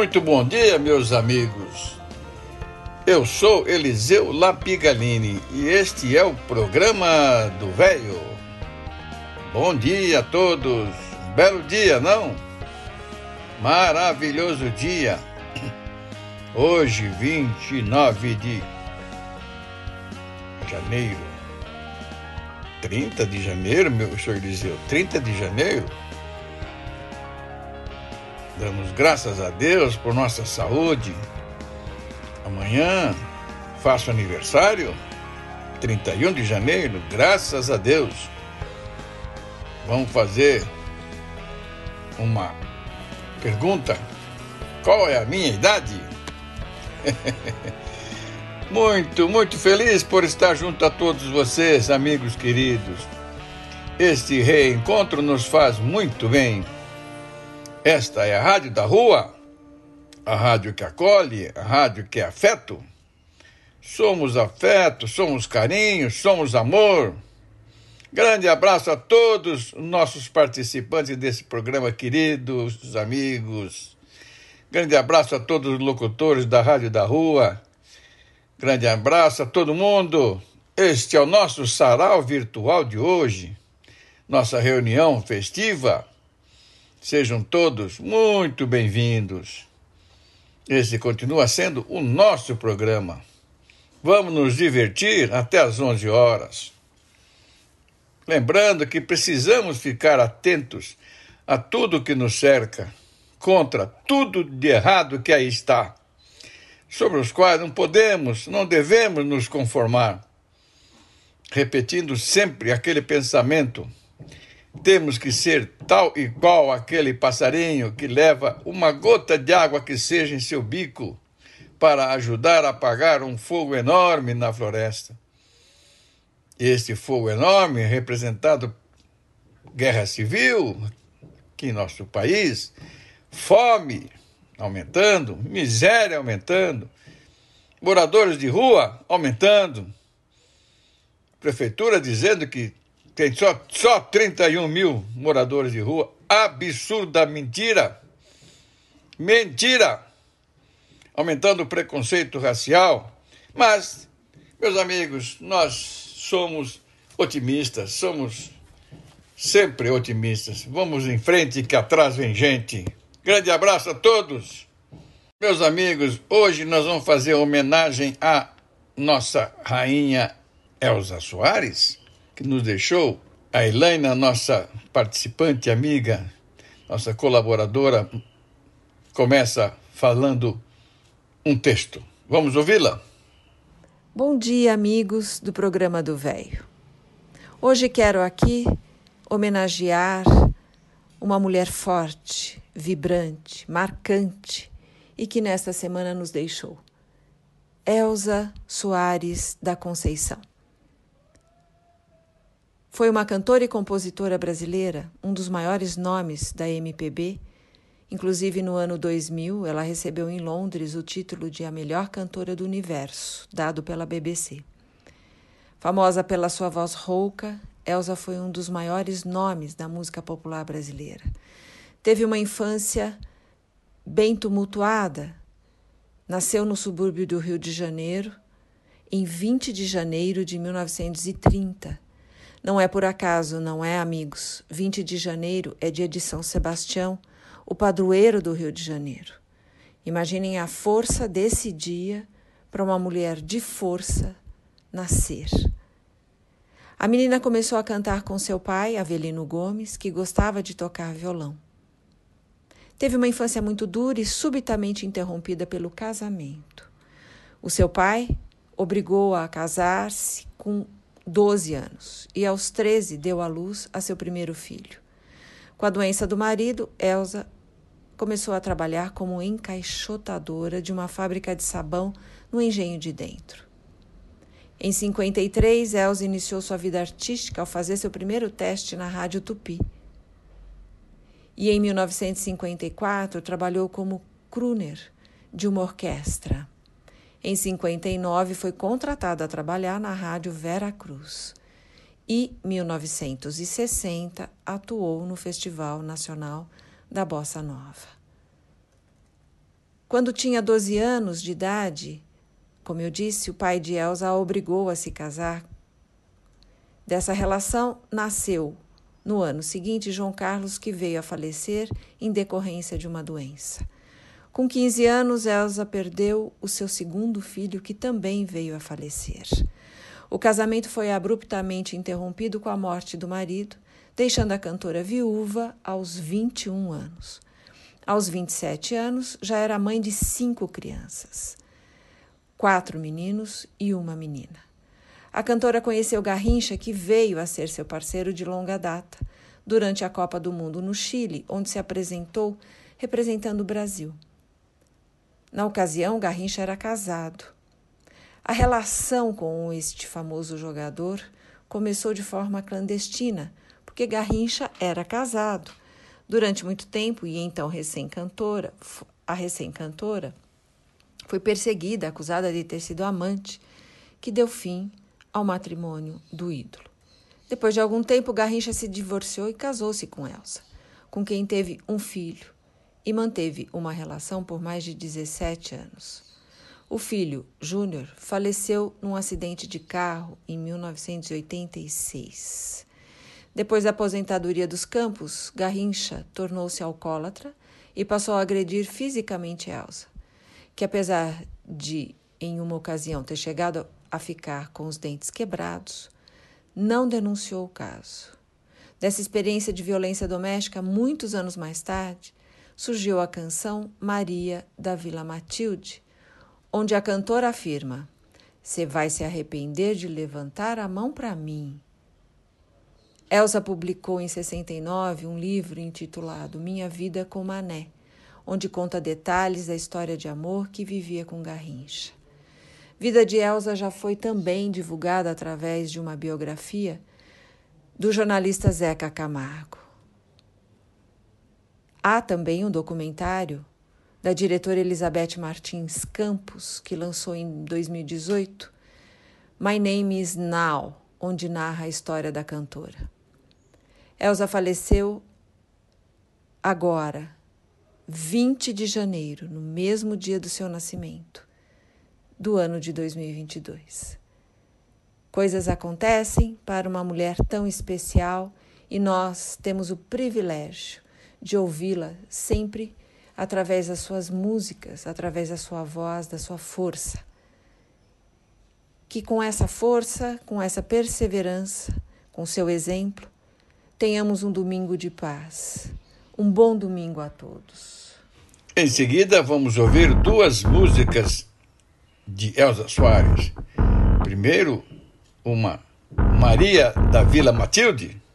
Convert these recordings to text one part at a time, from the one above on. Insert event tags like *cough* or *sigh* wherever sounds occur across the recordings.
Muito bom dia, meus amigos. Eu sou Eliseu Lapigalini e este é o programa do Velho. Bom dia a todos. Belo dia, não? Maravilhoso dia. Hoje, 29 de janeiro. 30 de janeiro, meu senhor Eliseu? 30 de janeiro? Damos graças a Deus por nossa saúde. Amanhã faço aniversário, 31 de janeiro, graças a Deus. Vamos fazer uma pergunta: qual é a minha idade? *laughs* muito, muito feliz por estar junto a todos vocês, amigos queridos. Este reencontro nos faz muito bem. Esta é a Rádio da Rua, a rádio que acolhe, a rádio que é afeto. Somos afeto, somos carinho, somos amor. Grande abraço a todos os nossos participantes desse programa, queridos amigos. Grande abraço a todos os locutores da Rádio da Rua. Grande abraço a todo mundo. Este é o nosso sarau virtual de hoje, nossa reunião festiva Sejam todos muito bem-vindos. Esse continua sendo o nosso programa. Vamos nos divertir até às 11 horas. Lembrando que precisamos ficar atentos a tudo que nos cerca, contra tudo de errado que aí está, sobre os quais não podemos, não devemos nos conformar. Repetindo sempre aquele pensamento temos que ser tal e qual aquele passarinho que leva uma gota de água que seja em seu bico para ajudar a apagar um fogo enorme na floresta. Este fogo enorme, representado guerra civil aqui em nosso país, fome aumentando, miséria aumentando, moradores de rua aumentando, prefeitura dizendo que tem só, só 31 mil moradores de rua. Absurda mentira. Mentira. Aumentando o preconceito racial. Mas, meus amigos, nós somos otimistas, somos sempre otimistas. Vamos em frente que atrás vem gente. Grande abraço a todos. Meus amigos, hoje nós vamos fazer homenagem à nossa rainha Elza Soares que nos deixou, a Elaina, nossa participante, amiga, nossa colaboradora, começa falando um texto. Vamos ouvi-la? Bom dia, amigos do programa do Velho. Hoje quero aqui homenagear uma mulher forte, vibrante, marcante e que nesta semana nos deixou. Elza Soares da Conceição. Foi uma cantora e compositora brasileira, um dos maiores nomes da MPB. Inclusive, no ano 2000, ela recebeu em Londres o título de a melhor cantora do universo, dado pela BBC. Famosa pela sua voz rouca, Elsa foi um dos maiores nomes da música popular brasileira. Teve uma infância bem tumultuada. Nasceu no subúrbio do Rio de Janeiro em 20 de janeiro de 1930 não é por acaso, não é, amigos? 20 de janeiro é dia de São Sebastião, o padroeiro do Rio de Janeiro. Imaginem a força desse dia para uma mulher de força nascer. A menina começou a cantar com seu pai, Avelino Gomes, que gostava de tocar violão. Teve uma infância muito dura e subitamente interrompida pelo casamento. O seu pai obrigou-a a casar-se com 12 anos e aos 13 deu à luz a seu primeiro filho. Com a doença do marido, Elsa começou a trabalhar como encaixotadora de uma fábrica de sabão no engenho de dentro. Em 53, Elsa iniciou sua vida artística ao fazer seu primeiro teste na Rádio Tupi. E em 1954 trabalhou como crooner de uma orquestra. Em 59 foi contratada a trabalhar na Rádio Vera Cruz. E 1960 atuou no Festival Nacional da Bossa Nova. Quando tinha 12 anos de idade, como eu disse, o pai de Elsa a obrigou a se casar. Dessa relação nasceu, no ano seguinte, João Carlos, que veio a falecer em decorrência de uma doença. Com 15 anos, Elsa perdeu o seu segundo filho, que também veio a falecer. O casamento foi abruptamente interrompido com a morte do marido, deixando a cantora viúva aos 21 anos. Aos 27 anos, já era mãe de cinco crianças: quatro meninos e uma menina. A cantora conheceu Garrincha, que veio a ser seu parceiro de longa data, durante a Copa do Mundo no Chile, onde se apresentou representando o Brasil. Na ocasião, Garrincha era casado. A relação com este famoso jogador começou de forma clandestina, porque Garrincha era casado. Durante muito tempo, e então recém-cantora, a recém-cantora foi perseguida, acusada de ter sido amante, que deu fim ao matrimônio do ídolo. Depois de algum tempo, Garrincha se divorciou e casou-se com Elsa, com quem teve um filho e manteve uma relação por mais de 17 anos. O filho, Júnior, faleceu num acidente de carro em 1986. Depois da aposentadoria dos campos, Garrincha tornou-se alcoólatra e passou a agredir fisicamente Elsa, que apesar de, em uma ocasião, ter chegado a ficar com os dentes quebrados, não denunciou o caso. Dessa experiência de violência doméstica, muitos anos mais tarde, surgiu a canção Maria da Vila Matilde, onde a cantora afirma: Você vai se arrepender de levantar a mão para mim. Elsa publicou em 69 um livro intitulado Minha Vida com Mané, onde conta detalhes da história de amor que vivia com Garrincha. Vida de Elsa já foi também divulgada através de uma biografia do jornalista Zeca Camargo. Há também um documentário da diretora Elizabeth Martins Campos, que lançou em 2018, My Name is Now, onde narra a história da cantora. Elsa faleceu agora, 20 de janeiro, no mesmo dia do seu nascimento, do ano de 2022. Coisas acontecem para uma mulher tão especial e nós temos o privilégio de ouvi-la sempre através das suas músicas, através da sua voz, da sua força. Que com essa força, com essa perseverança, com seu exemplo, tenhamos um domingo de paz. Um bom domingo a todos. Em seguida, vamos ouvir duas músicas de Elza Soares. Primeiro, uma Maria da Vila Matilde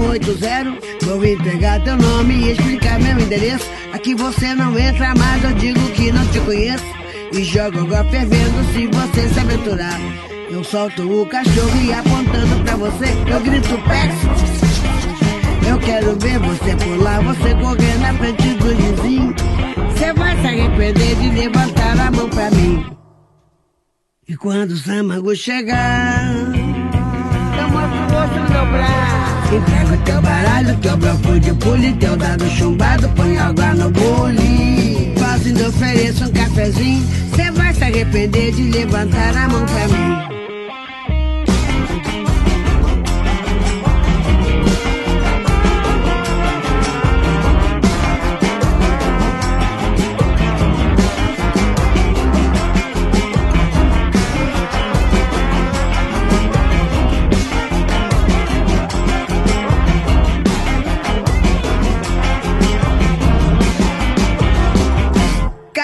80. Vou entregar teu nome e explicar meu endereço. Aqui você não entra mais, eu digo que não te conheço. E jogo água fervendo se você se aventurar. Eu solto o cachorro e apontando pra você, eu grito peço. Eu quero ver você pular, você correr na frente do vizinho. Você vai se arrepender de levantar a mão pra mim. E quando o Samago chegar Entrega o teu baralho, teu bloco de pule, teu dado chumbado, põe água no bule. Fazendo ofereço um cafezinho, cê vai se arrepender de levantar a mão pra mim.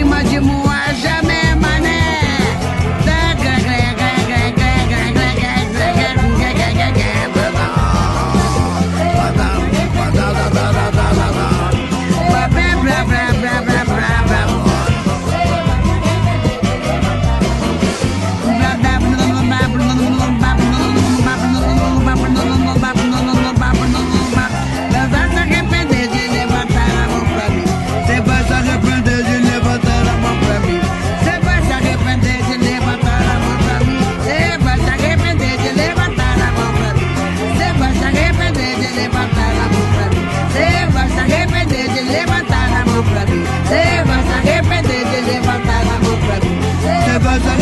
Debaixo de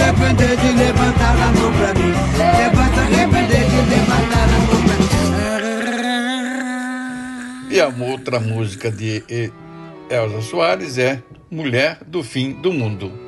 arrepender de levantar a mão pra mim. Se arrepender de levantar a mão pra mim. E a outra música de Elza Soares é Mulher do Fim do Mundo.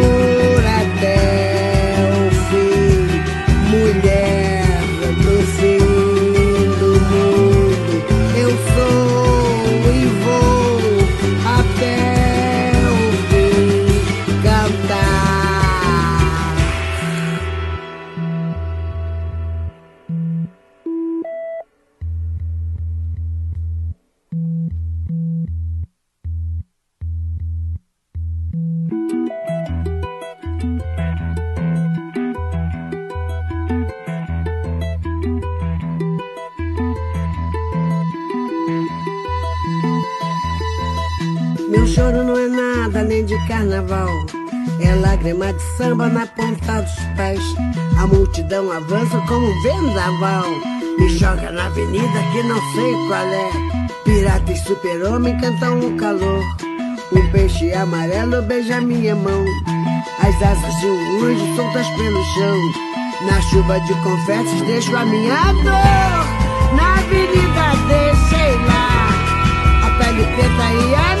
pés. A multidão avança como um vendaval. Me joga na avenida que não sei qual é. Pirata e super-homem cantam o calor. Um peixe amarelo beija minha mão. As asas de um anjo soltas pelo chão. Na chuva de confetes deixo a minha dor. Na avenida deixei lá a pele preta e a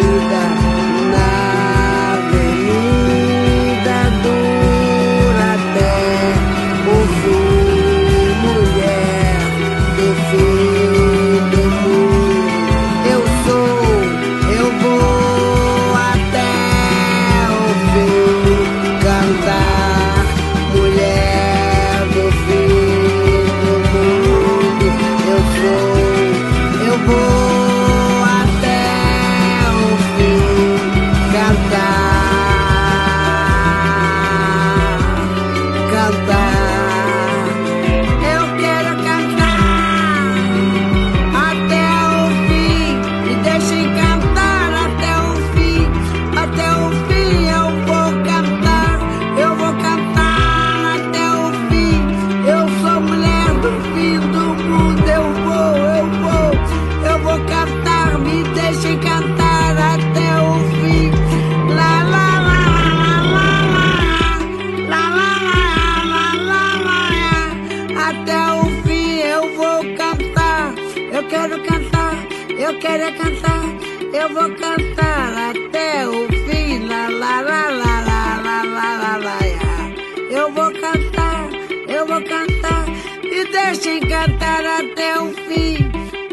vou cantar, eu vou cantar. Me deixem cantar até o fim.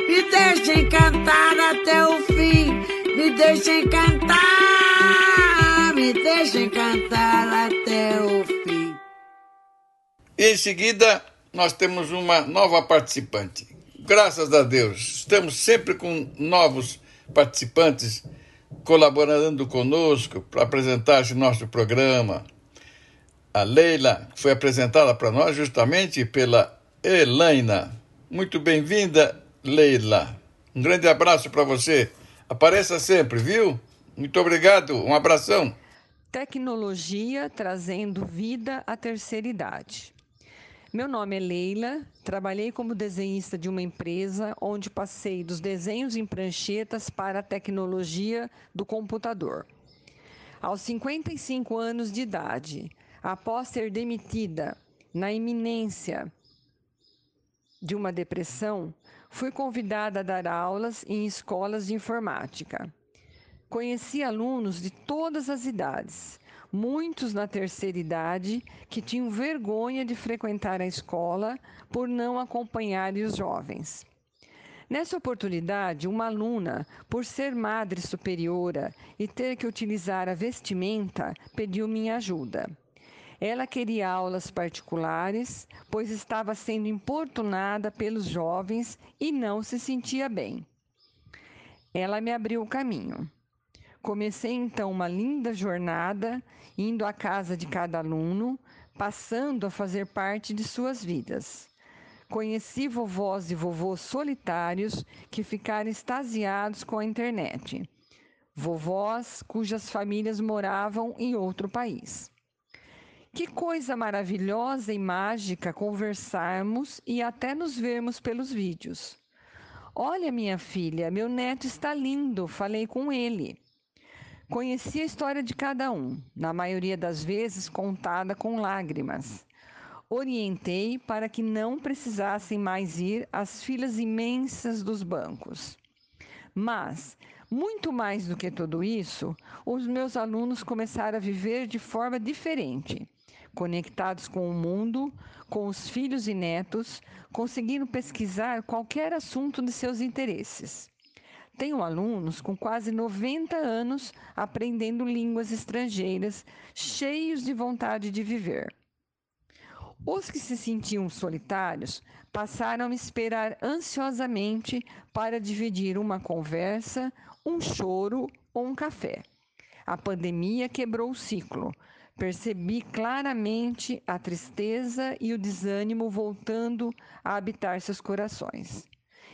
Me deixem cantar até o fim. Me deixem cantar. Me deixem cantar até o fim. Em seguida, nós temos uma nova participante. Graças a Deus, estamos sempre com novos participantes colaborando conosco para apresentar esse nosso programa. A Leila foi apresentada para nós justamente pela Elaina. Muito bem-vinda, Leila. Um grande abraço para você. Apareça sempre, viu? Muito obrigado. Um abração. Tecnologia trazendo vida à terceira idade. Meu nome é Leila, trabalhei como desenhista de uma empresa onde passei dos desenhos em pranchetas para a tecnologia do computador. Aos 55 anos de idade, após ser demitida na iminência de uma depressão, fui convidada a dar aulas em escolas de informática. Conheci alunos de todas as idades, muitos na terceira idade que tinham vergonha de frequentar a escola por não acompanharem os jovens. Nessa oportunidade, uma aluna, por ser madre superiora e ter que utilizar a vestimenta, pediu minha ajuda. Ela queria aulas particulares, pois estava sendo importunada pelos jovens e não se sentia bem. Ela me abriu o caminho. Comecei então uma linda jornada, indo à casa de cada aluno, passando a fazer parte de suas vidas. Conheci vovós e vovôs solitários que ficaram extasiados com a internet. Vovós cujas famílias moravam em outro país. Que coisa maravilhosa e mágica conversarmos e até nos vermos pelos vídeos. Olha, minha filha, meu neto está lindo, falei com ele. Conheci a história de cada um, na maioria das vezes contada com lágrimas. Orientei para que não precisassem mais ir às filas imensas dos bancos. Mas, muito mais do que tudo isso, os meus alunos começaram a viver de forma diferente, conectados com o mundo, com os filhos e netos, conseguindo pesquisar qualquer assunto de seus interesses. Tenho alunos com quase 90 anos aprendendo línguas estrangeiras, cheios de vontade de viver. Os que se sentiam solitários passaram a esperar ansiosamente para dividir uma conversa, um choro ou um café. A pandemia quebrou o ciclo. Percebi claramente a tristeza e o desânimo voltando a habitar seus corações.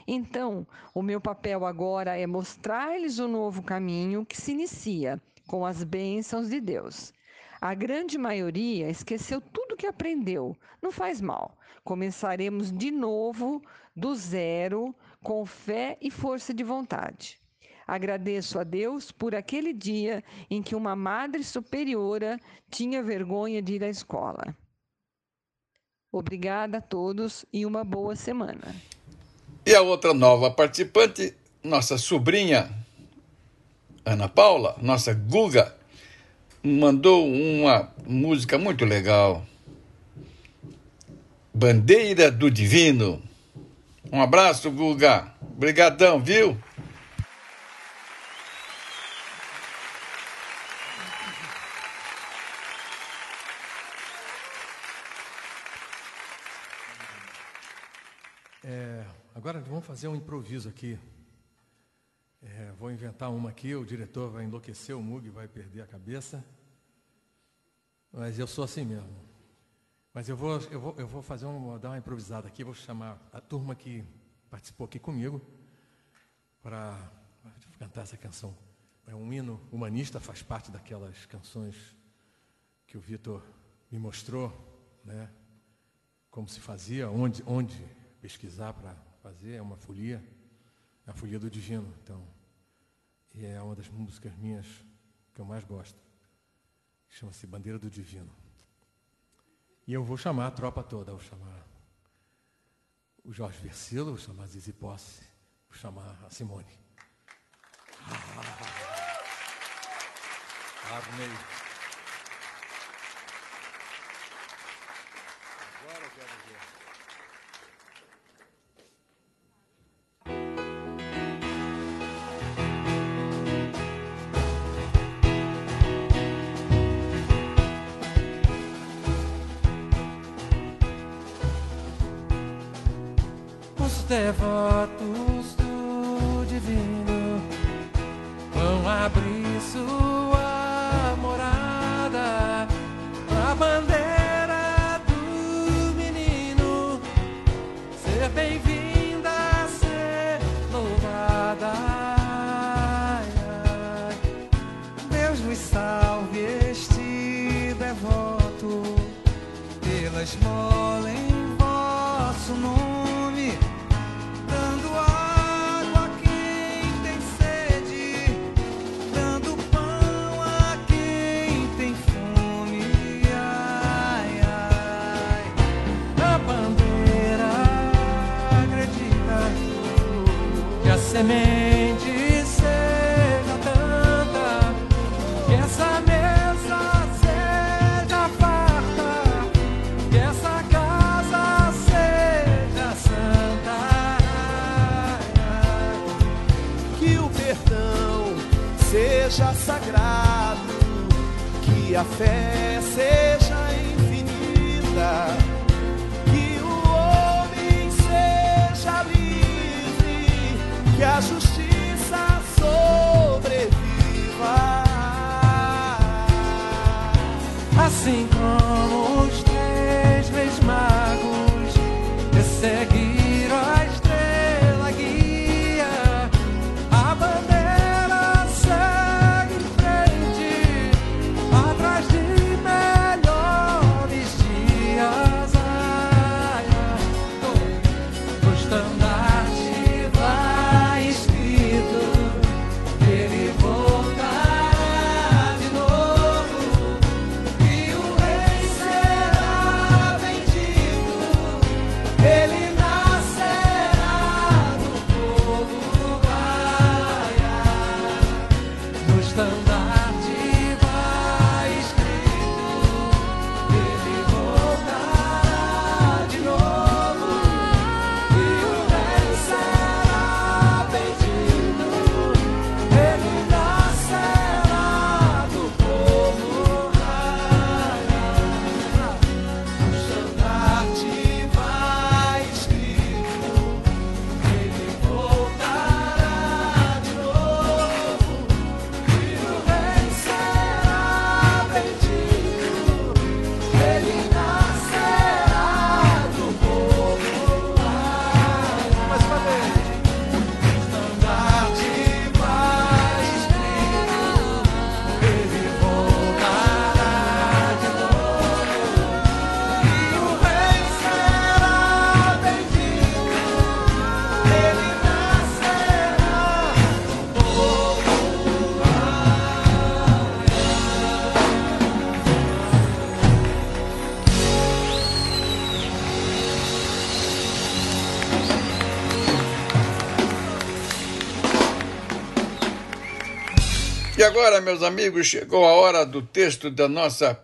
Então, o meu papel agora é mostrar-lhes o novo caminho que se inicia com as bênçãos de Deus. A grande maioria esqueceu tudo que aprendeu. Não faz mal. Começaremos de novo, do zero, com fé e força de vontade. Agradeço a Deus por aquele dia em que uma madre superiora tinha vergonha de ir à escola. Obrigada a todos e uma boa semana. E a outra nova participante, nossa sobrinha Ana Paula, nossa Guga, mandou uma música muito legal. Bandeira do Divino. Um abraço, Guga. Obrigadão, viu? Agora vamos fazer um improviso aqui. É, vou inventar uma aqui, o diretor vai enlouquecer, o Mug vai perder a cabeça. Mas eu sou assim mesmo. Mas eu vou, eu vou, eu vou fazer uma, dar uma improvisada aqui, vou chamar a turma que participou aqui comigo para cantar essa canção. É um hino humanista, faz parte daquelas canções que o Vitor me mostrou, né? Como se fazia, onde, onde pesquisar para fazer, é uma folia, é a folia do divino, então. E é uma das músicas minhas que eu mais gosto. Chama-se Bandeira do Divino. E eu vou chamar a tropa toda, vou chamar o Jorge Versilo, vou chamar a Zizi Posse, vou chamar a Simone. Ah, armei. Fé E agora, meus amigos, chegou a hora do texto da nossa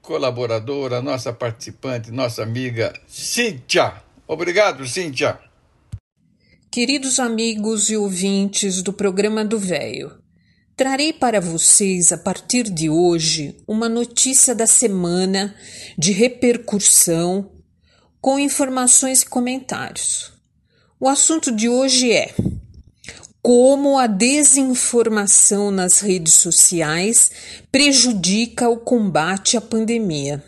colaboradora, nossa participante, nossa amiga Cíntia. Obrigado, Cíntia. Queridos amigos e ouvintes do programa do Véio, trarei para vocês a partir de hoje uma notícia da semana de repercussão com informações e comentários. O assunto de hoje é como a desinformação nas redes sociais prejudica o combate à pandemia.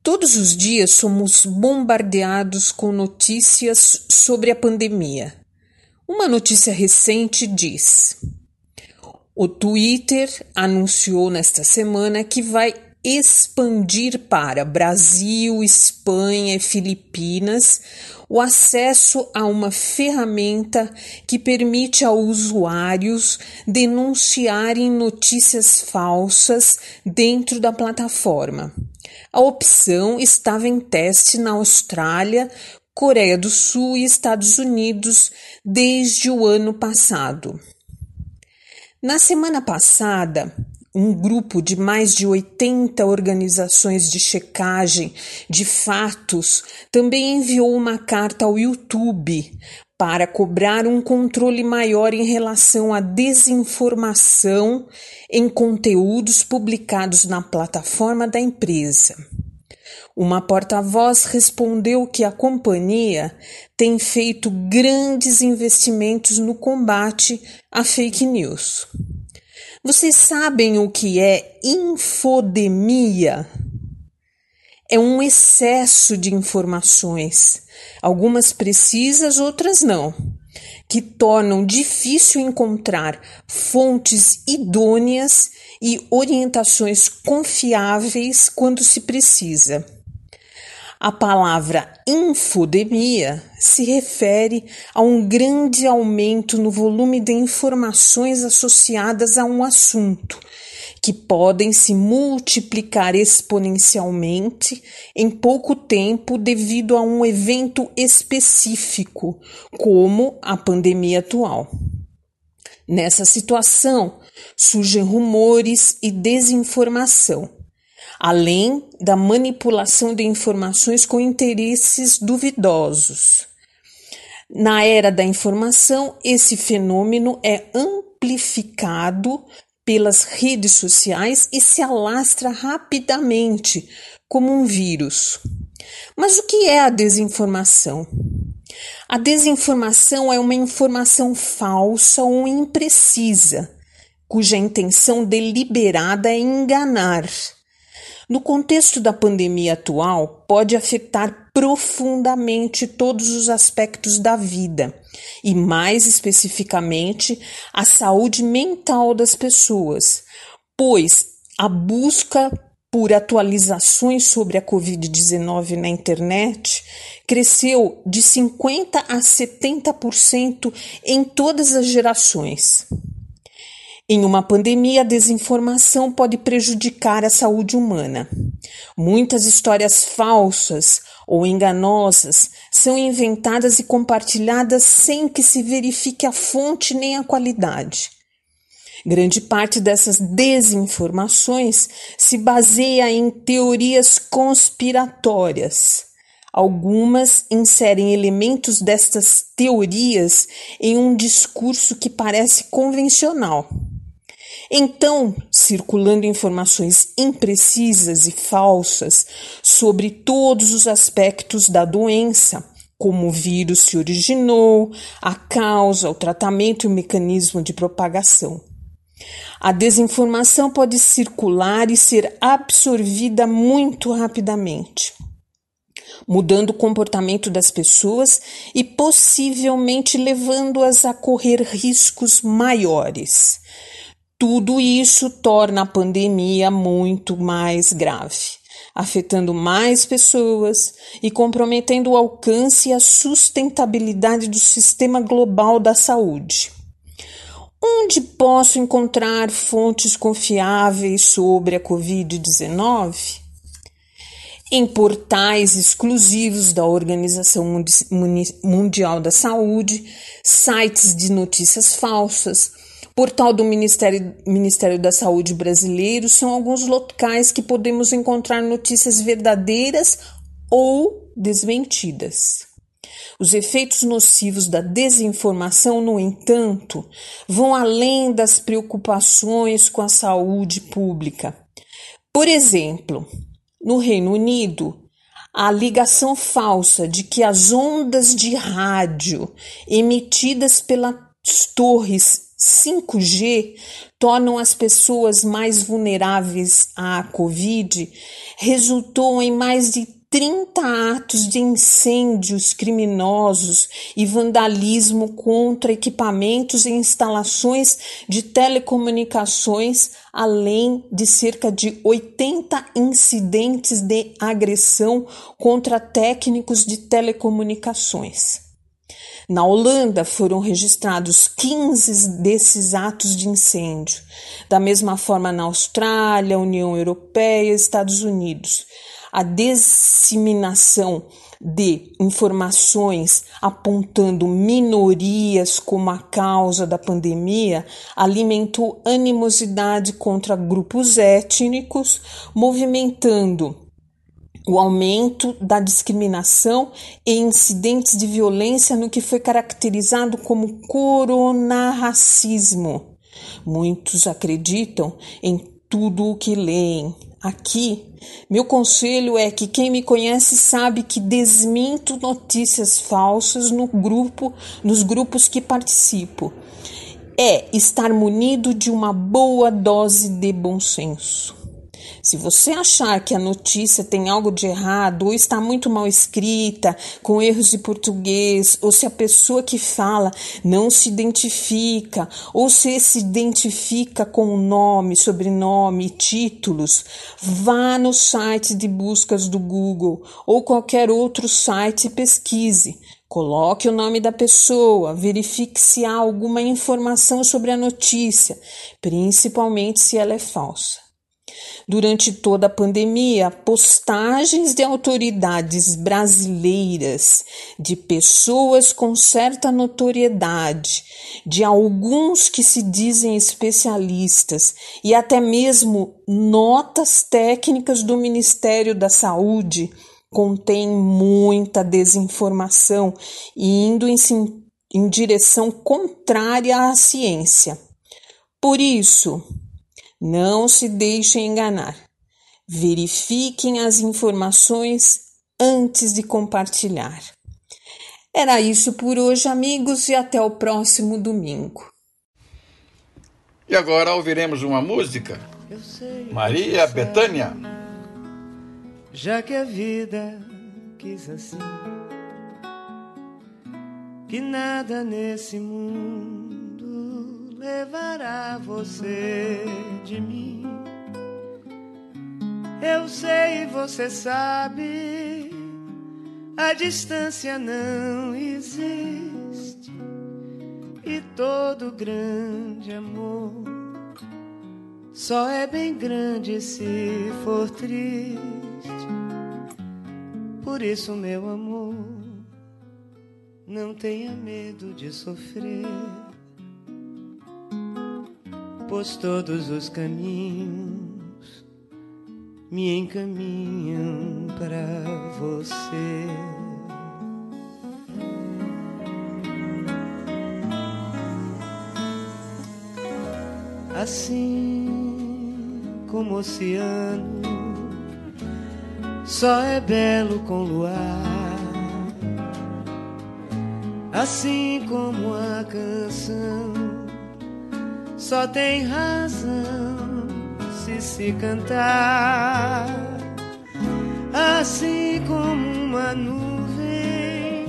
Todos os dias somos bombardeados com notícias sobre a pandemia. Uma notícia recente diz: o Twitter anunciou nesta semana que vai expandir para Brasil, Espanha e Filipinas o acesso a uma ferramenta que permite a usuários denunciarem notícias falsas dentro da plataforma. A opção estava em teste na Austrália, Coreia do Sul e Estados Unidos desde o ano passado. Na semana passada, um grupo de mais de 80 organizações de checagem de fatos também enviou uma carta ao YouTube para cobrar um controle maior em relação à desinformação em conteúdos publicados na plataforma da empresa. Uma porta-voz respondeu que a companhia tem feito grandes investimentos no combate à fake news. Vocês sabem o que é infodemia? É um excesso de informações, algumas precisas, outras não, que tornam difícil encontrar fontes idôneas e orientações confiáveis quando se precisa. A palavra infodemia se refere a um grande aumento no volume de informações associadas a um assunto, que podem se multiplicar exponencialmente em pouco tempo devido a um evento específico, como a pandemia atual. Nessa situação, surgem rumores e desinformação além da manipulação de informações com interesses duvidosos. Na era da informação, esse fenômeno é amplificado pelas redes sociais e se alastra rapidamente como um vírus. Mas o que é a desinformação? A desinformação é uma informação falsa ou imprecisa, cuja intenção deliberada é enganar, no contexto da pandemia atual, pode afetar profundamente todos os aspectos da vida e, mais especificamente, a saúde mental das pessoas, pois a busca por atualizações sobre a Covid-19 na internet cresceu de 50% a 70% em todas as gerações. Em uma pandemia, a desinformação pode prejudicar a saúde humana. Muitas histórias falsas ou enganosas são inventadas e compartilhadas sem que se verifique a fonte nem a qualidade. Grande parte dessas desinformações se baseia em teorias conspiratórias. Algumas inserem elementos destas teorias em um discurso que parece convencional. Então, circulando informações imprecisas e falsas sobre todos os aspectos da doença, como o vírus se originou, a causa, o tratamento e o mecanismo de propagação. A desinformação pode circular e ser absorvida muito rapidamente, mudando o comportamento das pessoas e possivelmente levando-as a correr riscos maiores. Tudo isso torna a pandemia muito mais grave, afetando mais pessoas e comprometendo o alcance e a sustentabilidade do sistema global da saúde. Onde posso encontrar fontes confiáveis sobre a Covid-19? Em portais exclusivos da Organização Mundial da Saúde, sites de notícias falsas, Portal do Ministério, Ministério da Saúde brasileiro são alguns locais que podemos encontrar notícias verdadeiras ou desmentidas. Os efeitos nocivos da desinformação, no entanto, vão além das preocupações com a saúde pública. Por exemplo, no Reino Unido, a ligação falsa de que as ondas de rádio emitidas pelas torres 5G tornam as pessoas mais vulneráveis à Covid resultou em mais de 30 atos de incêndios criminosos e vandalismo contra equipamentos e instalações de telecomunicações, além de cerca de 80 incidentes de agressão contra técnicos de telecomunicações. Na Holanda foram registrados 15 desses atos de incêndio. Da mesma forma, na Austrália, União Europeia e Estados Unidos. a disseminação de informações apontando minorias como a causa da pandemia alimentou animosidade contra grupos étnicos, movimentando o aumento da discriminação e incidentes de violência no que foi caracterizado como coronarracismo. Muitos acreditam em tudo o que leem. Aqui, meu conselho é que quem me conhece sabe que desminto notícias falsas no grupo, nos grupos que participo. É estar munido de uma boa dose de bom senso. Se você achar que a notícia tem algo de errado, ou está muito mal escrita, com erros de português, ou se a pessoa que fala não se identifica, ou se se identifica com o nome, sobrenome, títulos, vá no site de buscas do Google ou qualquer outro site e pesquise. Coloque o nome da pessoa, verifique se há alguma informação sobre a notícia, principalmente se ela é falsa. Durante toda a pandemia, postagens de autoridades brasileiras, de pessoas com certa notoriedade, de alguns que se dizem especialistas e até mesmo notas técnicas do Ministério da Saúde contêm muita desinformação e indo em, em direção contrária à ciência. Por isso, não se deixem enganar. Verifiquem as informações antes de compartilhar. Era isso por hoje, amigos, e até o próximo domingo. E agora ouviremos uma música. Maria Betânia. Já que a vida quis assim, que nada nesse mundo levará você de mim. Eu sei, você sabe, a distância não existe e todo grande amor só é bem grande se for triste. Por isso, meu amor, não tenha medo de sofrer pois todos os caminhos me encaminham para você. Assim como o oceano só é belo com luar, assim como a canção só tem razão se se cantar. Assim como uma nuvem,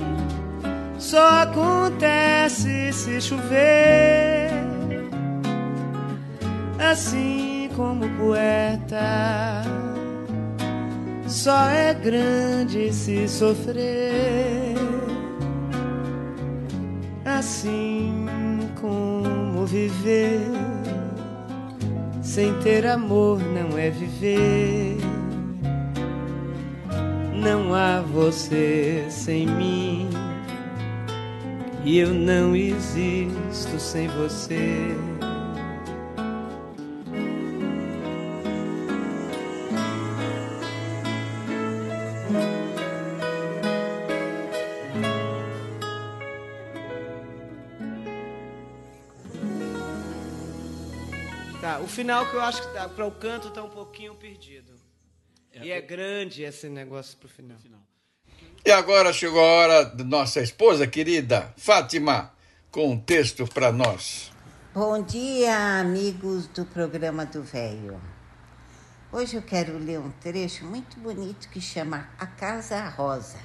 só acontece se chover. Assim como poeta, só é grande se sofrer. Assim viver. Sem ter amor não é viver. Não há você sem mim. E eu não existo sem você. Final que eu acho que tá, para o canto está um pouquinho perdido. É, e é grande esse negócio para o final. E agora chegou a hora da nossa esposa querida, Fátima, com um texto para nós. Bom dia, amigos do programa do Velho. Hoje eu quero ler um trecho muito bonito que chama A Casa Rosa.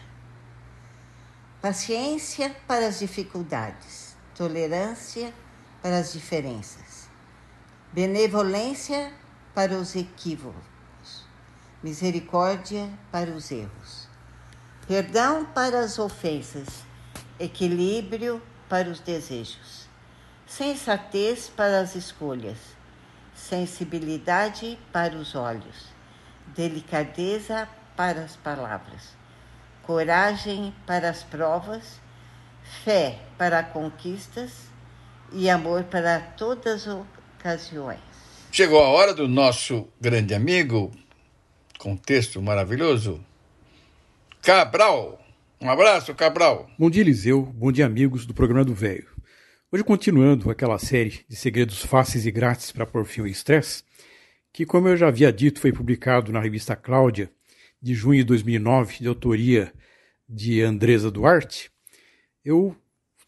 Paciência para as dificuldades, tolerância para as diferenças benevolência para os equívocos, misericórdia para os erros, perdão para as ofensas, equilíbrio para os desejos, sensatez para as escolhas, sensibilidade para os olhos, delicadeza para as palavras, coragem para as provas, fé para conquistas. E amor para todas as ocasiões. Chegou a hora do nosso grande amigo, com texto maravilhoso, Cabral. Um abraço, Cabral. Bom dia, Eliseu. Bom dia, amigos do programa do Velho. Hoje, continuando aquela série de segredos fáceis e grátis para pôr fim ao estresse, que, como eu já havia dito, foi publicado na revista Cláudia, de junho de 2009, de autoria de Andresa Duarte, eu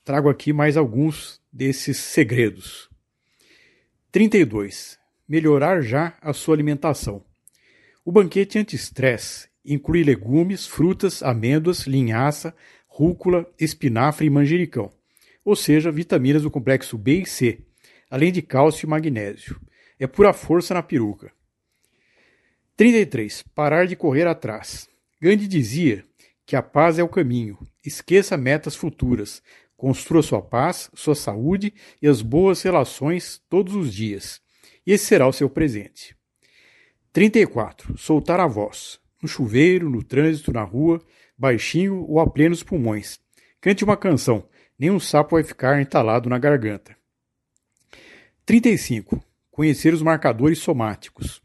trago aqui mais alguns desses segredos. 32. Melhorar já a sua alimentação. O banquete anti-estresse inclui legumes, frutas, amêndoas, linhaça, rúcula, espinafre e manjericão, ou seja, vitaminas do complexo B e C, além de cálcio e magnésio. É pura força na peruca. 33. Parar de correr atrás. Gandhi dizia que a paz é o caminho. Esqueça metas futuras. Construa sua paz, sua saúde e as boas relações todos os dias. Esse será o seu presente. 34. Soltar a voz. No chuveiro, no trânsito, na rua, baixinho ou a plenos pulmões. Cante uma canção. Nenhum sapo vai ficar entalado na garganta. 35 conhecer os marcadores somáticos.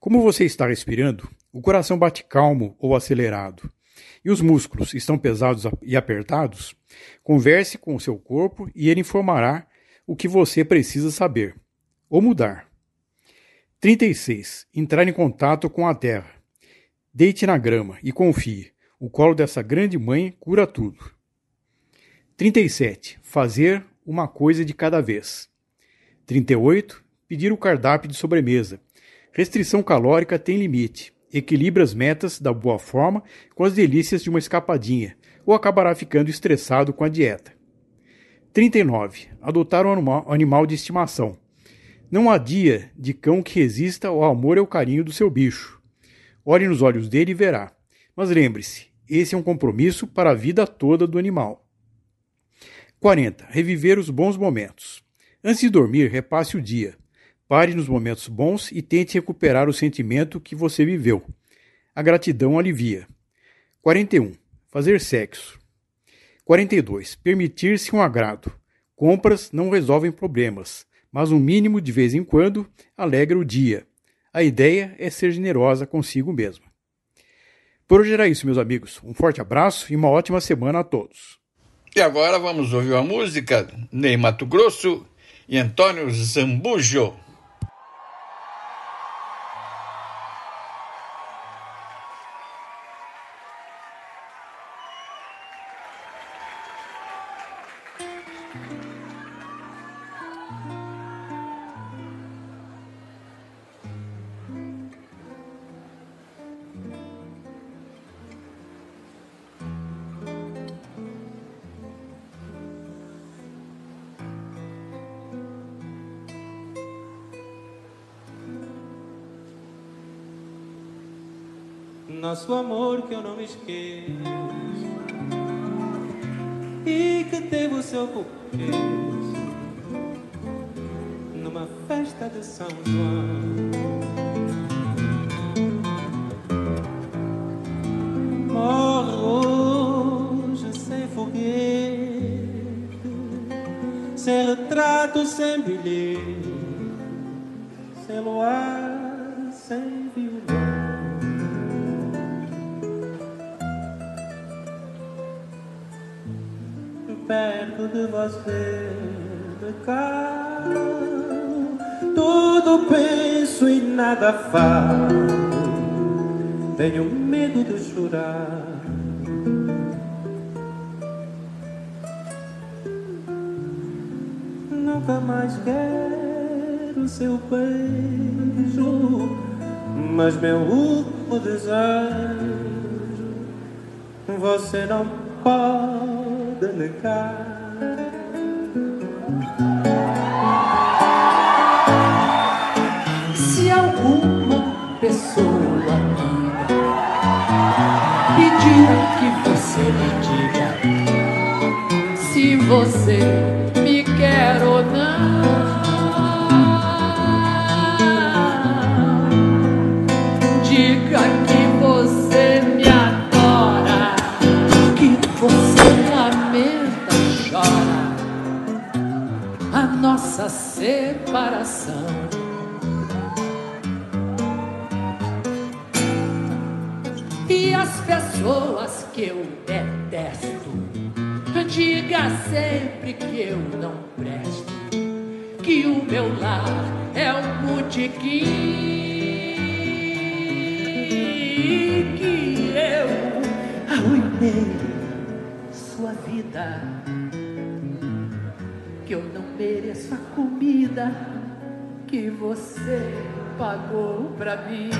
Como você está respirando, o coração bate calmo ou acelerado, e os músculos estão pesados e apertados, converse com o seu corpo e ele informará o que você precisa saber ou mudar. 36. Entrar em contato com a terra. Deite na grama e confie. O colo dessa grande mãe cura tudo. 37. Fazer uma coisa de cada vez. 38 pedir o cardápio de sobremesa. Restrição calórica tem limite. Equilibra as metas da boa forma com as delícias de uma escapadinha, ou acabará ficando estressado com a dieta. 39. Adotar um animal de estimação. Não há dia de cão que resista ao amor e ao carinho do seu bicho. Olhe nos olhos dele e verá. Mas lembre-se, esse é um compromisso para a vida toda do animal. 40. Reviver os bons momentos. Antes de dormir, repasse o dia. Pare nos momentos bons e tente recuperar o sentimento que você viveu. A gratidão alivia. 41. Fazer sexo. 42. Permitir-se um agrado. Compras não resolvem problemas, mas um mínimo de vez em quando alegra o dia. A ideia é ser generosa consigo mesma. Por hoje era isso, meus amigos. Um forte abraço e uma ótima semana a todos. E agora vamos ouvir a música Ney Mato Grosso e Antônio Zambujo. Nosso amor que eu não me esqueço. E que teve o seu começo numa festa de São João. Morre hoje sem foguete, sem retrato, sem bilhete, sem luar, de você de cá. Tudo penso e nada falo. Tenho medo de chorar. Nunca mais quero seu beijo, mas meu último desejo você não pode se E as pessoas que eu detesto, diga sempre que eu não presto, que o meu lar é um botequim, que eu arruinei sua vida, que eu não mereço a comida que você pagou pra mim.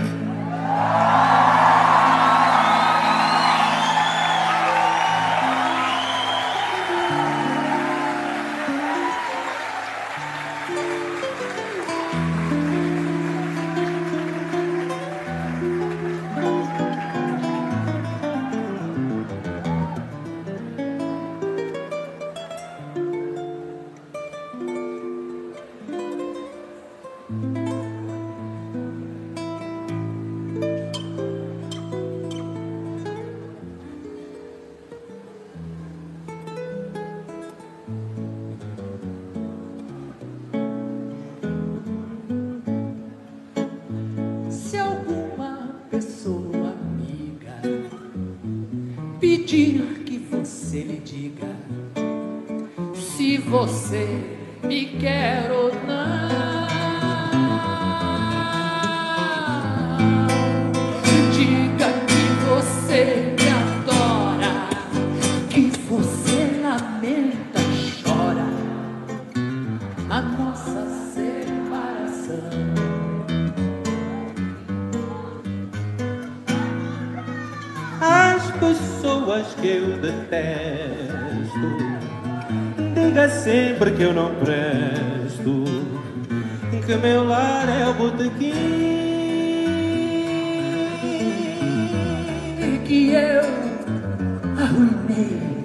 Arruinei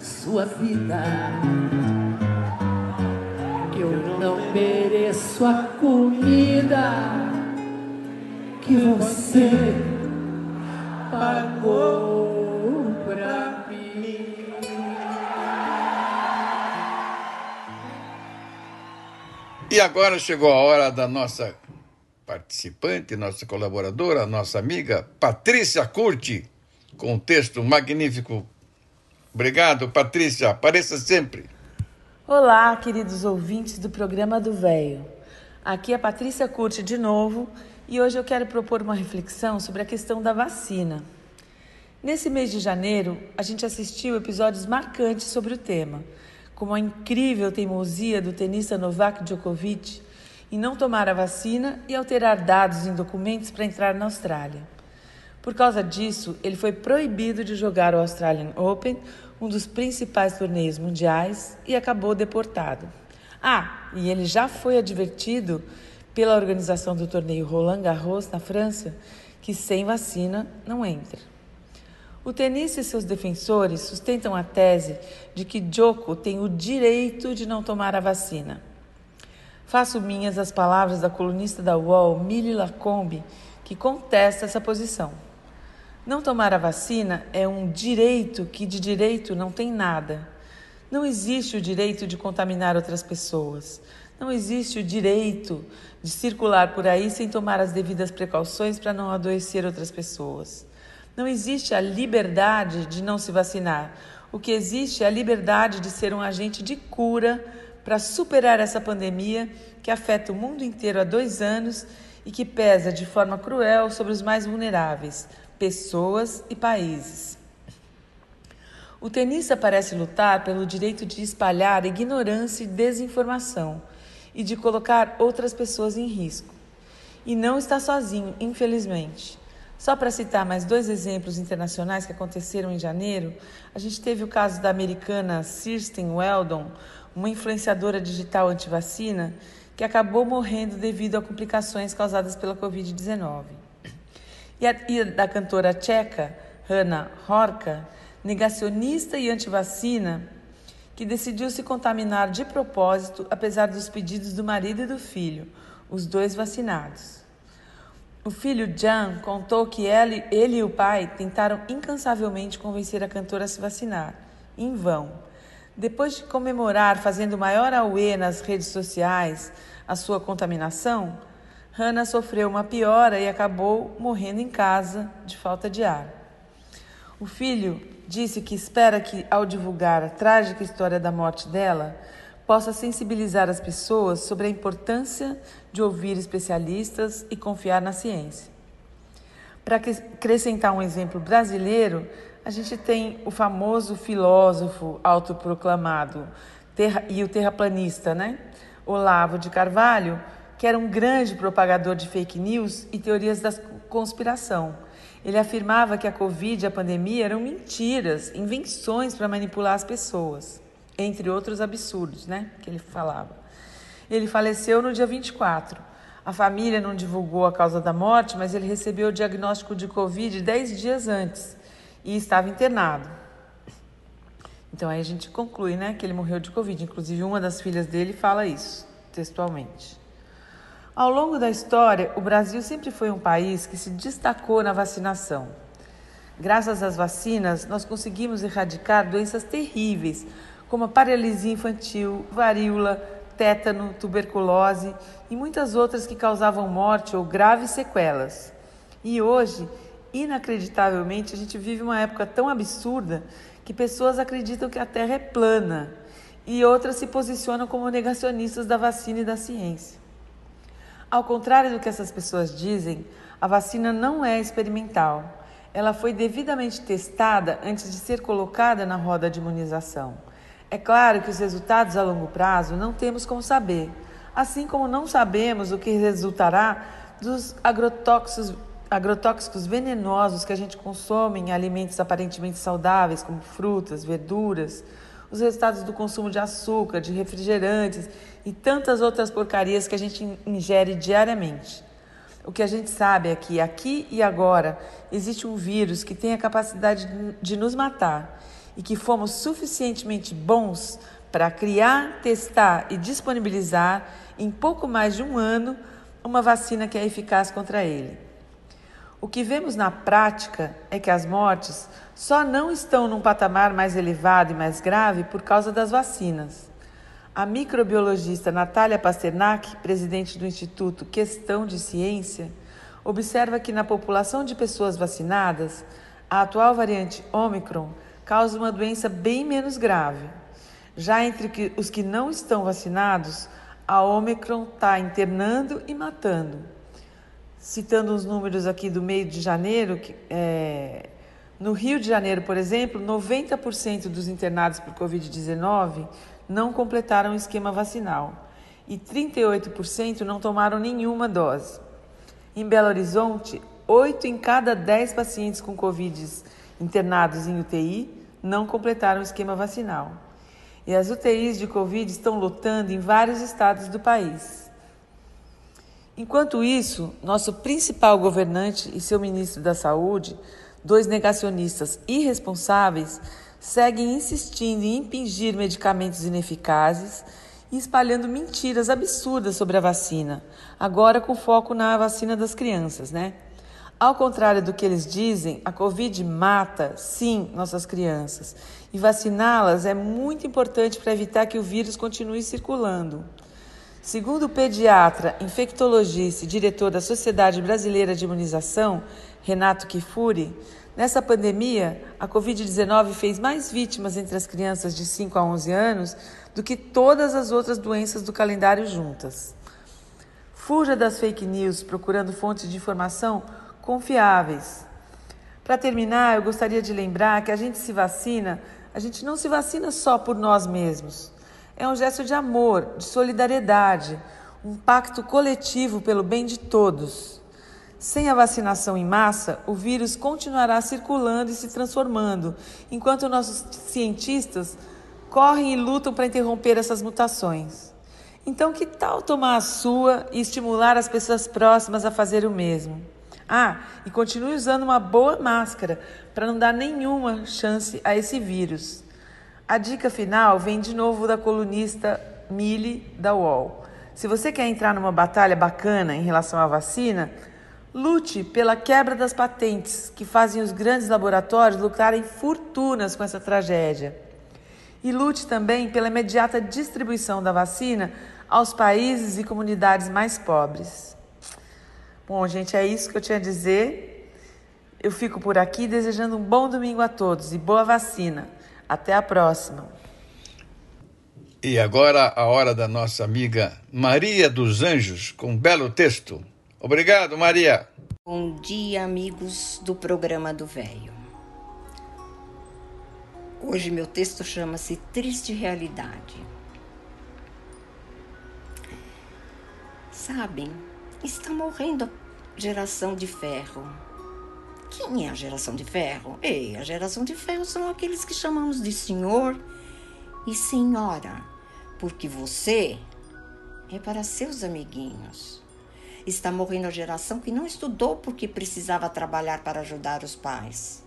sua vida. Eu não mereço a comida que você pagou pra mim. E agora chegou a hora da nossa participante, nossa colaboradora, nossa amiga Patrícia Curti, com um texto magnífico. Obrigado, Patrícia. Apareça sempre. Olá, queridos ouvintes do programa do Véio. Aqui é Patrícia Curte de novo e hoje eu quero propor uma reflexão sobre a questão da vacina. Nesse mês de janeiro, a gente assistiu episódios marcantes sobre o tema, como a incrível teimosia do tenista Novak Djokovic em não tomar a vacina e alterar dados em documentos para entrar na Austrália. Por causa disso, ele foi proibido de jogar o Australian Open, um dos principais torneios mundiais, e acabou deportado. Ah, e ele já foi advertido pela organização do torneio Roland Garros na França que sem vacina não entra. O tenista e seus defensores sustentam a tese de que Djoko tem o direito de não tomar a vacina. Faço minhas as palavras da colunista da UOL, Milly Lacombe, que contesta essa posição. Não tomar a vacina é um direito que de direito não tem nada. Não existe o direito de contaminar outras pessoas. Não existe o direito de circular por aí sem tomar as devidas precauções para não adoecer outras pessoas. Não existe a liberdade de não se vacinar. O que existe é a liberdade de ser um agente de cura para superar essa pandemia que afeta o mundo inteiro há dois anos e que pesa de forma cruel sobre os mais vulneráveis, pessoas e países. O tenista parece lutar pelo direito de espalhar ignorância e desinformação e de colocar outras pessoas em risco. E não está sozinho, infelizmente. Só para citar mais dois exemplos internacionais que aconteceram em janeiro, a gente teve o caso da americana Kirsten Weldon, uma influenciadora digital antivacina, que acabou morrendo devido a complicações causadas pela Covid-19. E, a, e da cantora tcheca, Hanna Horka, negacionista e antivacina, que decidiu se contaminar de propósito, apesar dos pedidos do marido e do filho, os dois vacinados. O filho Jan contou que ele, ele e o pai tentaram incansavelmente convencer a cantora a se vacinar, em vão. Depois de comemorar, fazendo maior auê nas redes sociais, a sua contaminação, Hannah sofreu uma piora e acabou morrendo em casa de falta de ar. O filho disse que espera que, ao divulgar a trágica história da morte dela, possa sensibilizar as pessoas sobre a importância de ouvir especialistas e confiar na ciência. Para acrescentar um exemplo brasileiro, a gente tem o famoso filósofo autoproclamado e o terraplanista, né? Olavo de Carvalho, que era um grande propagador de fake news e teorias da conspiração. Ele afirmava que a Covid e a pandemia eram mentiras, invenções para manipular as pessoas, entre outros absurdos, né? Que ele falava. Ele faleceu no dia 24. A família não divulgou a causa da morte, mas ele recebeu o diagnóstico de Covid 10 dias antes e estava internado. Então aí a gente conclui, né, que ele morreu de Covid. Inclusive uma das filhas dele fala isso textualmente. Ao longo da história, o Brasil sempre foi um país que se destacou na vacinação. Graças às vacinas, nós conseguimos erradicar doenças terríveis, como a paralisia infantil, varíola, tétano, tuberculose e muitas outras que causavam morte ou graves sequelas. E hoje, inacreditavelmente, a gente vive uma época tão absurda que pessoas acreditam que a Terra é plana e outras se posicionam como negacionistas da vacina e da ciência. Ao contrário do que essas pessoas dizem, a vacina não é experimental. Ela foi devidamente testada antes de ser colocada na roda de imunização. É claro que os resultados a longo prazo não temos como saber, assim como não sabemos o que resultará dos agrotóxicos agrotóxicos venenosos que a gente consome em alimentos aparentemente saudáveis, como frutas, verduras, os resultados do consumo de açúcar, de refrigerantes e tantas outras porcarias que a gente ingere diariamente. O que a gente sabe é que aqui e agora existe um vírus que tem a capacidade de nos matar e que fomos suficientemente bons para criar, testar e disponibilizar em pouco mais de um ano uma vacina que é eficaz contra ele. O que vemos na prática é que as mortes só não estão num patamar mais elevado e mais grave por causa das vacinas. A microbiologista Natália Pasternak, presidente do Instituto Questão de Ciência, observa que na população de pessoas vacinadas, a atual variante Omicron causa uma doença bem menos grave. Já entre os que não estão vacinados, a Omicron está internando e matando citando os números aqui do meio de janeiro, que, é, no Rio de Janeiro, por exemplo, 90% dos internados por Covid-19 não completaram o esquema vacinal e 38% não tomaram nenhuma dose. Em Belo Horizonte, 8 em cada 10 pacientes com Covid internados em UTI não completaram o esquema vacinal. E as UTIs de Covid estão lotando em vários estados do país. Enquanto isso, nosso principal governante e seu ministro da Saúde, dois negacionistas irresponsáveis, seguem insistindo em impingir medicamentos ineficazes e espalhando mentiras absurdas sobre a vacina, agora com foco na vacina das crianças, né? Ao contrário do que eles dizem, a Covid mata, sim, nossas crianças. E vaciná-las é muito importante para evitar que o vírus continue circulando. Segundo o pediatra, infectologista e diretor da Sociedade Brasileira de Imunização, Renato Kifuri, nessa pandemia, a Covid-19 fez mais vítimas entre as crianças de 5 a 11 anos do que todas as outras doenças do calendário juntas. Fuja das fake news procurando fontes de informação confiáveis. Para terminar, eu gostaria de lembrar que a gente se vacina, a gente não se vacina só por nós mesmos. É um gesto de amor, de solidariedade, um pacto coletivo pelo bem de todos. Sem a vacinação em massa, o vírus continuará circulando e se transformando, enquanto nossos cientistas correm e lutam para interromper essas mutações. Então, que tal tomar a sua e estimular as pessoas próximas a fazer o mesmo? Ah, e continue usando uma boa máscara para não dar nenhuma chance a esse vírus. A dica final vem de novo da colunista Mili da UOL. Se você quer entrar numa batalha bacana em relação à vacina, lute pela quebra das patentes que fazem os grandes laboratórios lucrarem fortunas com essa tragédia. e lute também pela imediata distribuição da vacina aos países e comunidades mais pobres. Bom, gente, é isso que eu tinha a dizer. Eu fico por aqui desejando um bom domingo a todos e boa vacina. Até a próxima. E agora a hora da nossa amiga Maria dos Anjos, com um belo texto. Obrigado, Maria. Bom dia, amigos do programa do Velho. Hoje meu texto chama-se Triste Realidade. Sabem, está morrendo a geração de ferro. Quem é a geração de ferro? Ei, a geração de ferro são aqueles que chamamos de senhor e senhora, porque você é para seus amiguinhos. Está morrendo a geração que não estudou porque precisava trabalhar para ajudar os pais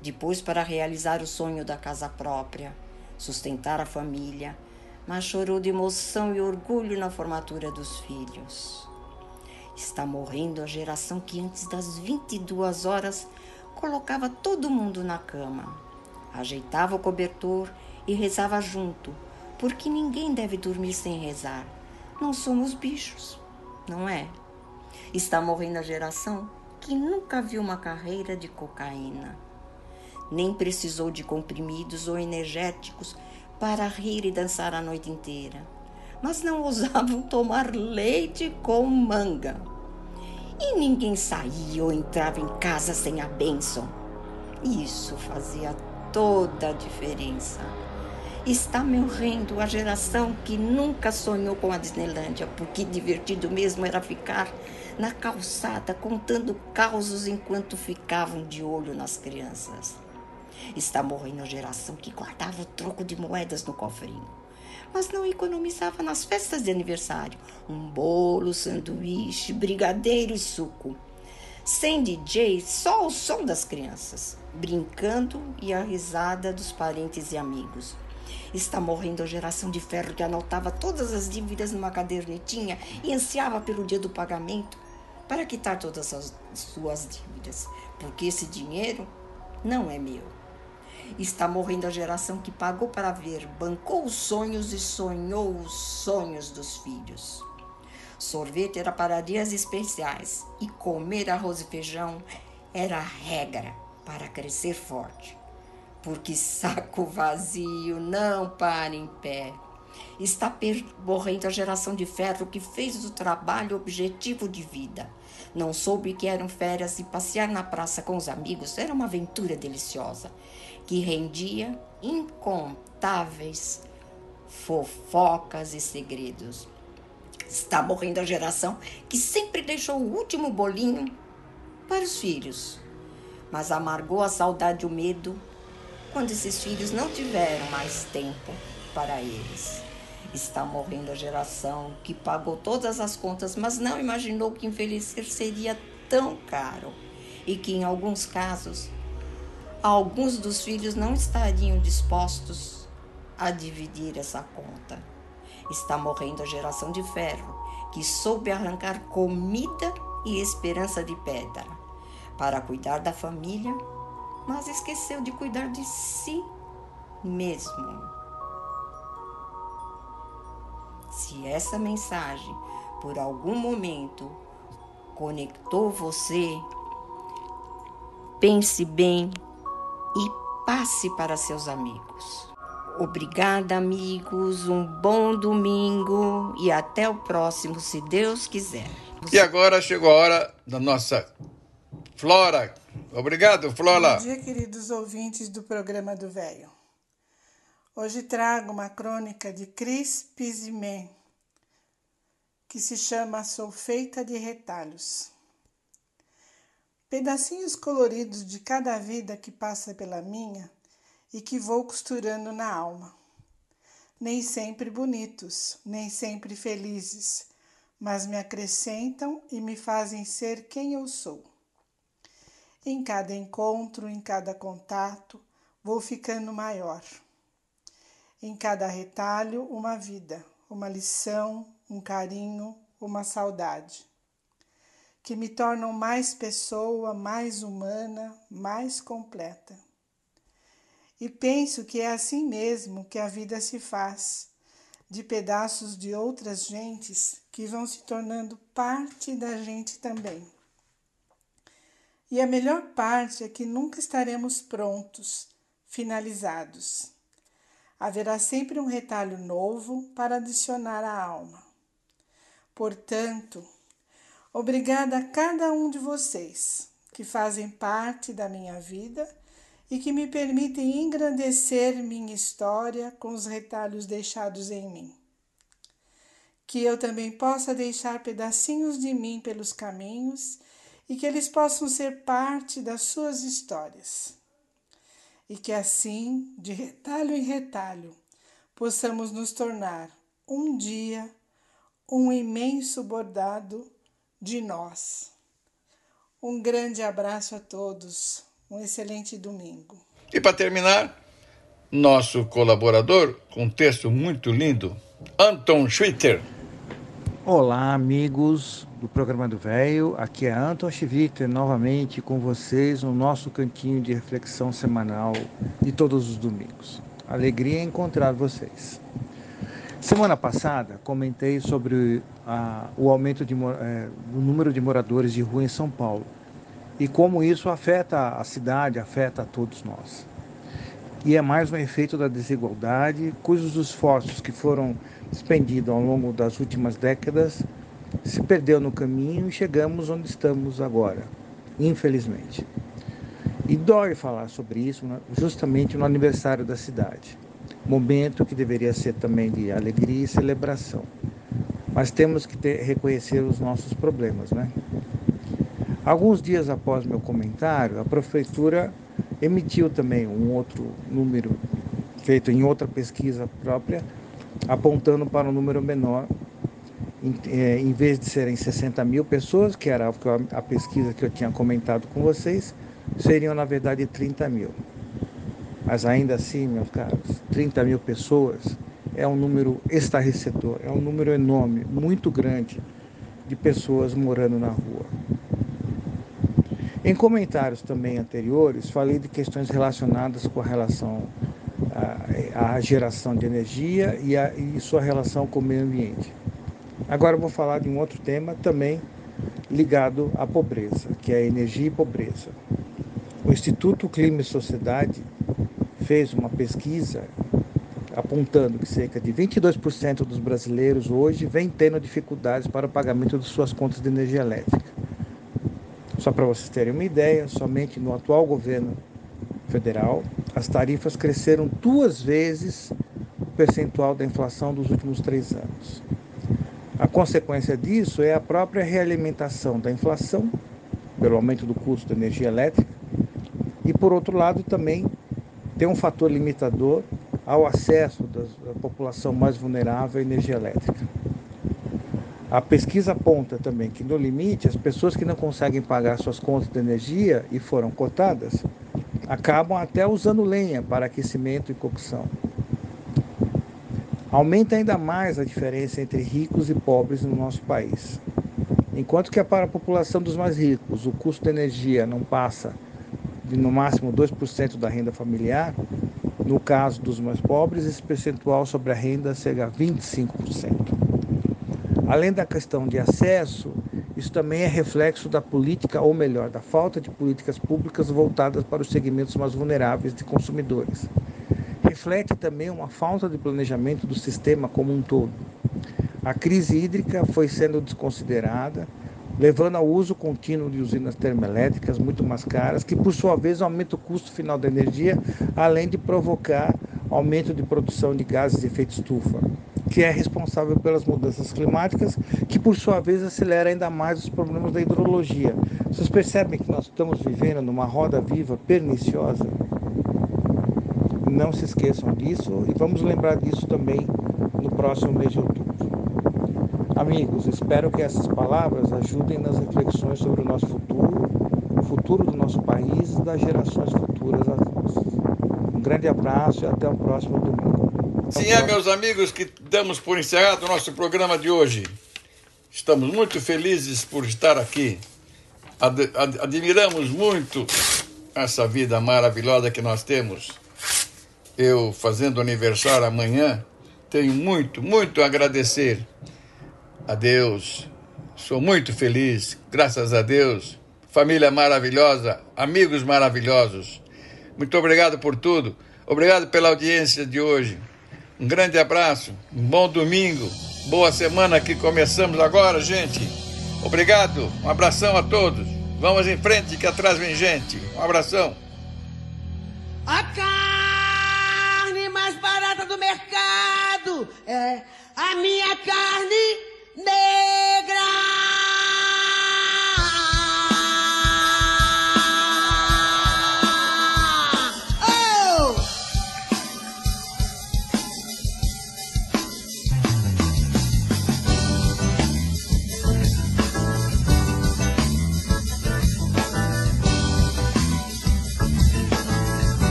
depois para realizar o sonho da casa própria, sustentar a família, mas chorou de emoção e orgulho na formatura dos filhos. Está morrendo a geração que antes das 22 horas colocava todo mundo na cama, ajeitava o cobertor e rezava junto, porque ninguém deve dormir sem rezar. Não somos bichos, não é? Está morrendo a geração que nunca viu uma carreira de cocaína nem precisou de comprimidos ou energéticos para rir e dançar a noite inteira. Mas não ousavam *laughs* tomar leite com manga. E ninguém saía ou entrava em casa sem a bênção. Isso fazia toda a diferença. Está morrendo a geração que nunca sonhou com a Disneylândia, porque divertido mesmo era ficar na calçada contando causos enquanto ficavam de olho nas crianças. Está morrendo a geração que guardava o troco de moedas no cofrinho, mas não economizava nas festas de aniversário um bolo, sanduíche, brigadeiro e suco. Sem DJ, só o som das crianças, brincando e a risada dos parentes e amigos. Está morrendo a geração de ferro que anotava todas as dívidas numa cadernetinha e ansiava pelo dia do pagamento para quitar todas as suas dívidas, porque esse dinheiro não é meu. Está morrendo a geração que pagou para ver, bancou os sonhos e sonhou os sonhos dos filhos. Sorvete era para dias especiais e comer arroz e feijão era regra para crescer forte. Porque saco vazio não para em pé. Está morrendo a geração de ferro que fez do trabalho objetivo de vida. Não soube que eram férias e passear na praça com os amigos era uma aventura deliciosa que rendia incontáveis fofocas e segredos. Está morrendo a geração que sempre deixou o último bolinho para os filhos, mas amargou a saudade e o medo quando esses filhos não tiveram mais tempo para eles. Está morrendo a geração que pagou todas as contas, mas não imaginou que envelhecer seria tão caro e que, em alguns casos, alguns dos filhos não estariam dispostos a dividir essa conta. Está morrendo a geração de ferro, que soube arrancar comida e esperança de pedra para cuidar da família, mas esqueceu de cuidar de si mesmo. Se essa mensagem por algum momento conectou você, pense bem e passe para seus amigos. Obrigada, amigos. Um bom domingo e até o próximo, se Deus quiser. E agora chegou a hora da nossa Flora. Obrigado, Flora. Bom dia, queridos ouvintes do programa do Velho. Hoje trago uma crônica de Cris Pizimé, que se chama Sou Feita de Retalhos. Pedacinhos coloridos de cada vida que passa pela minha e que vou costurando na alma. Nem sempre bonitos, nem sempre felizes, mas me acrescentam e me fazem ser quem eu sou. Em cada encontro, em cada contato, vou ficando maior. Em cada retalho, uma vida, uma lição, um carinho, uma saudade que me tornam mais pessoa, mais humana, mais completa. E penso que é assim mesmo que a vida se faz, de pedaços de outras gentes que vão se tornando parte da gente também. E a melhor parte é que nunca estaremos prontos, finalizados. Haverá sempre um retalho novo para adicionar à alma. Portanto, obrigada a cada um de vocês que fazem parte da minha vida e que me permitem engrandecer minha história com os retalhos deixados em mim. Que eu também possa deixar pedacinhos de mim pelos caminhos e que eles possam ser parte das suas histórias. E que assim, de retalho em retalho, possamos nos tornar um dia um imenso bordado de nós. Um grande abraço a todos, um excelente domingo. E para terminar, nosso colaborador, com um texto muito lindo, Anton Schwitter. Olá, amigos do programa do Velho. Aqui é Anton Schwitter novamente com vocês no nosso cantinho de reflexão semanal de todos os domingos. Alegria em encontrar vocês. Semana passada comentei sobre a, o aumento de, é, do número de moradores de rua em São Paulo e como isso afeta a cidade, afeta a todos nós. E é mais um efeito da desigualdade, cujos esforços que foram expendidos ao longo das últimas décadas se perdeu no caminho e chegamos onde estamos agora, infelizmente. E dói falar sobre isso justamente no aniversário da cidade momento que deveria ser também de alegria e celebração. Mas temos que ter, reconhecer os nossos problemas, né? Alguns dias após meu comentário, a prefeitura emitiu também um outro número feito em outra pesquisa própria, apontando para um número menor, em, em vez de serem 60 mil pessoas, que era a pesquisa que eu tinha comentado com vocês, seriam na verdade 30 mil. Mas ainda assim, meus caros, 30 mil pessoas é um número estarrecedor, é um número enorme, muito grande de pessoas morando na rua. Em comentários também anteriores, falei de questões relacionadas com a relação à, geração de energia e, a, e sua relação com o meio ambiente. Agora vou falar de um outro tema também ligado à pobreza, que é energia e pobreza. O Instituto Clima e Sociedade fez uma pesquisa apontando que cerca de 22% dos brasileiros hoje vem tendo dificuldades para o pagamento de suas contas de energia elétrica. Só para vocês terem uma ideia, somente no atual governo federal, as tarifas cresceram duas vezes o percentual da inflação dos últimos três anos. A consequência disso é a própria realimentação da inflação, pelo aumento do custo da energia elétrica, e por outro lado também tem um fator limitador ao acesso da população mais vulnerável à energia elétrica. A pesquisa aponta também que, no limite, as pessoas que não conseguem pagar suas contas de energia e foram cotadas acabam até usando lenha para aquecimento e cocção. Aumenta ainda mais a diferença entre ricos e pobres no nosso país. Enquanto que para a população dos mais ricos o custo da energia não passa de no máximo 2% da renda familiar, no caso dos mais pobres, esse percentual sobre a renda chega a 25%. Além da questão de acesso, isso também é reflexo da política, ou melhor, da falta de políticas públicas voltadas para os segmentos mais vulneráveis de consumidores. Reflete também uma falta de planejamento do sistema como um todo. A crise hídrica foi sendo desconsiderada, levando ao uso contínuo de usinas termoelétricas muito mais caras, que por sua vez aumenta o custo final da energia, além de provocar aumento de produção de gases de efeito estufa, que é responsável pelas mudanças climáticas, que por sua vez acelera ainda mais os problemas da hidrologia. Vocês percebem que nós estamos vivendo numa roda viva perniciosa? Não se esqueçam disso e vamos lembrar disso também no próximo mês de outubro. Amigos, espero que essas palavras ajudem nas reflexões sobre o nosso futuro, o futuro do nosso país e das gerações futuras nós. Um grande abraço e até o próximo domingo. Sim, é, meus amigos, que damos por encerrado o nosso programa de hoje. Estamos muito felizes por estar aqui. Ad, ad, admiramos muito essa vida maravilhosa que nós temos eu fazendo aniversário amanhã, tenho muito, muito a agradecer a Deus. Sou muito feliz, graças a Deus. Família maravilhosa, amigos maravilhosos. Muito obrigado por tudo. Obrigado pela audiência de hoje. Um grande abraço, um bom domingo, boa semana que começamos agora, gente. Obrigado, um abração a todos. Vamos em frente que atrás vem gente. Um abração. A carne mais barata do mercado é a minha carne negra.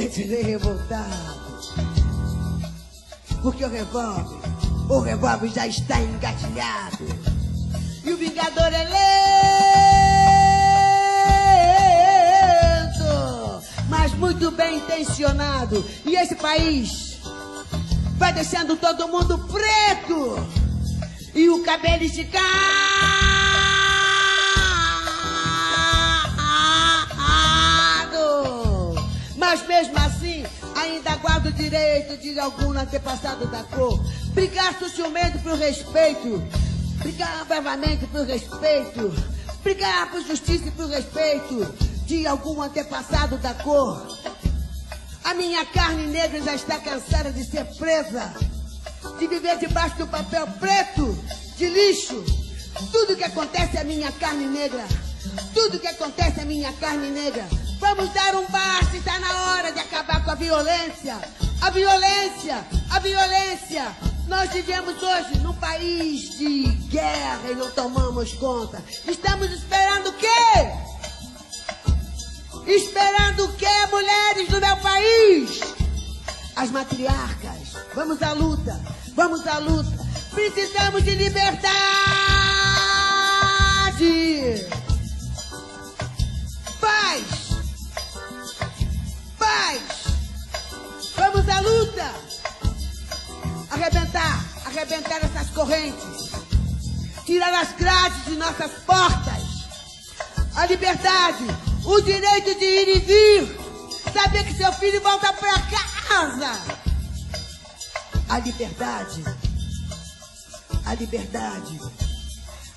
Não se sente nem revoltado. Porque o revólver, o revólver já está engatilhado. E o vingador é lento, mas muito bem intencionado. E esse país vai deixando todo mundo preto e o cabelo esticado. Direito de algum antepassado da cor. Brigar socialmente por respeito. Brigar bravamente por respeito. Brigar por justiça e por respeito de algum antepassado da cor. A minha carne negra já está cansada de ser presa, de viver debaixo do papel preto, de lixo. Tudo que acontece é minha carne negra. Tudo que acontece é minha carne negra. Vamos dar um basta, está na hora de acabar com a violência. A violência, a violência. Nós vivemos hoje num país de guerra e não tomamos conta. Estamos esperando o quê? Esperando o quê, mulheres do meu país? As matriarcas. Vamos à luta. Vamos à luta. Precisamos de liberdade. Paz. Paz. Vamos à luta. Arrebentar, arrebentar essas correntes. Tirar as grades de nossas portas. A liberdade, o direito de ir e vir. Saber que seu filho volta pra casa. A liberdade. A liberdade.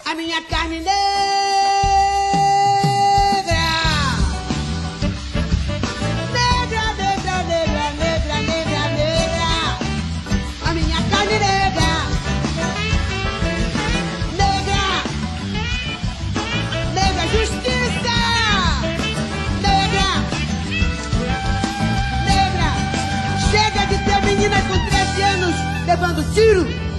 A minha carne. Negra, levando tiro.